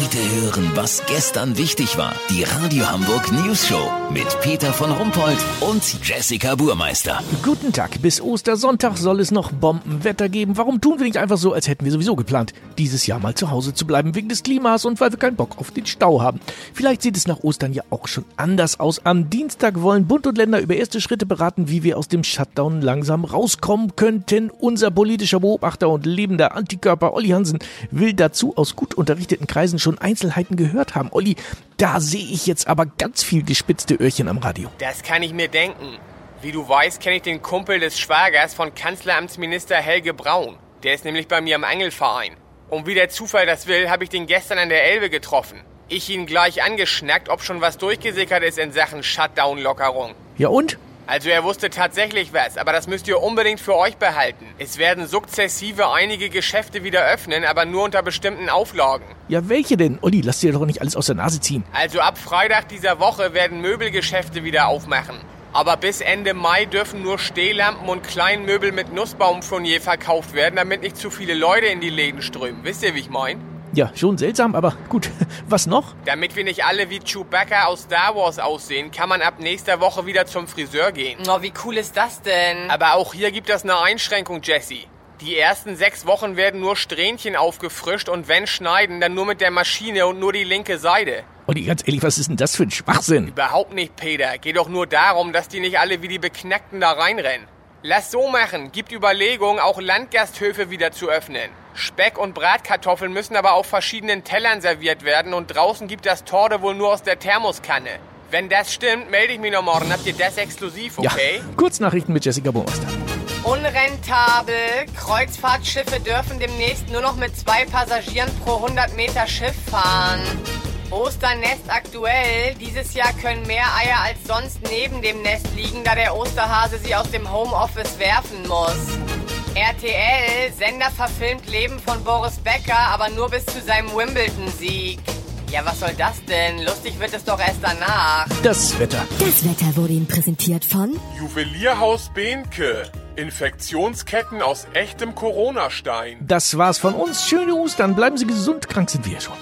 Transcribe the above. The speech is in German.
Heute hören, was gestern wichtig war. Die Radio Hamburg News Show mit Peter von Rumpold und Jessica Burmeister. Guten Tag. Bis Ostersonntag soll es noch Bombenwetter geben. Warum tun wir nicht einfach so, als hätten wir sowieso geplant, dieses Jahr mal zu Hause zu bleiben wegen des Klimas und weil wir keinen Bock auf den Stau haben? Vielleicht sieht es nach Ostern ja auch schon anders aus. Am Dienstag wollen Bund und Länder über erste Schritte beraten, wie wir aus dem Shutdown langsam rauskommen könnten. Unser politischer Beobachter und lebender Antikörper Olli Hansen will dazu aus gut unterrichteten Kreisen schon Einzelheiten gehört haben. Olli, da sehe ich jetzt aber ganz viel gespitzte Öhrchen am Radio. Das kann ich mir denken. Wie du weißt, kenne ich den Kumpel des Schwagers von Kanzleramtsminister Helge Braun. Der ist nämlich bei mir im Angelverein. Und wie der Zufall das will, habe ich den gestern an der Elbe getroffen. Ich ihn gleich angeschnackt, ob schon was durchgesickert ist in Sachen Shutdown-Lockerung. Ja und? Also er wusste tatsächlich was, aber das müsst ihr unbedingt für euch behalten. Es werden sukzessive einige Geschäfte wieder öffnen, aber nur unter bestimmten Auflagen. Ja, welche denn? Olli, lass dir doch nicht alles aus der Nase ziehen. Also ab Freitag dieser Woche werden Möbelgeschäfte wieder aufmachen. Aber bis Ende Mai dürfen nur Stehlampen und Kleinmöbel mit Nussbaumfurnier verkauft werden, damit nicht zu viele Leute in die Läden strömen. Wisst ihr, wie ich mein? Ja, schon seltsam, aber gut. Was noch? Damit wir nicht alle wie Chewbacca aus Star Wars aussehen, kann man ab nächster Woche wieder zum Friseur gehen. Oh, wie cool ist das denn? Aber auch hier gibt es eine Einschränkung, Jessie. Die ersten sechs Wochen werden nur Strähnchen aufgefrischt und wenn schneiden, dann nur mit der Maschine und nur die linke Seite. Olli, ganz ehrlich, was ist denn das für ein Schwachsinn? Überhaupt nicht, Peter. Geht doch nur darum, dass die nicht alle wie die Beknackten da reinrennen. Lass so machen. Gibt Überlegungen, auch Landgasthöfe wieder zu öffnen. Speck und Bratkartoffeln müssen aber auf verschiedenen Tellern serviert werden und draußen gibt das Torde wohl nur aus der Thermoskanne. Wenn das stimmt, melde ich mich noch morgen. Habt ihr das exklusiv, okay? Ja, Kurznachrichten mit Jessica Burmeister. Unrentabel. Kreuzfahrtschiffe dürfen demnächst nur noch mit zwei Passagieren pro 100 Meter Schiff fahren. Osternest aktuell. Dieses Jahr können mehr Eier als sonst neben dem Nest liegen, da der Osterhase sie aus dem Homeoffice werfen muss. RTL, Sender verfilmt Leben von Boris Becker, aber nur bis zu seinem Wimbledon-Sieg. Ja, was soll das denn? Lustig wird es doch erst danach. Das Wetter. Das Wetter wurde Ihnen präsentiert von Juwelierhaus Behnke. Infektionsketten aus echtem Corona-Stein. Das war's von uns. Schöne Ostern. Bleiben Sie gesund. Krank sind wir schon.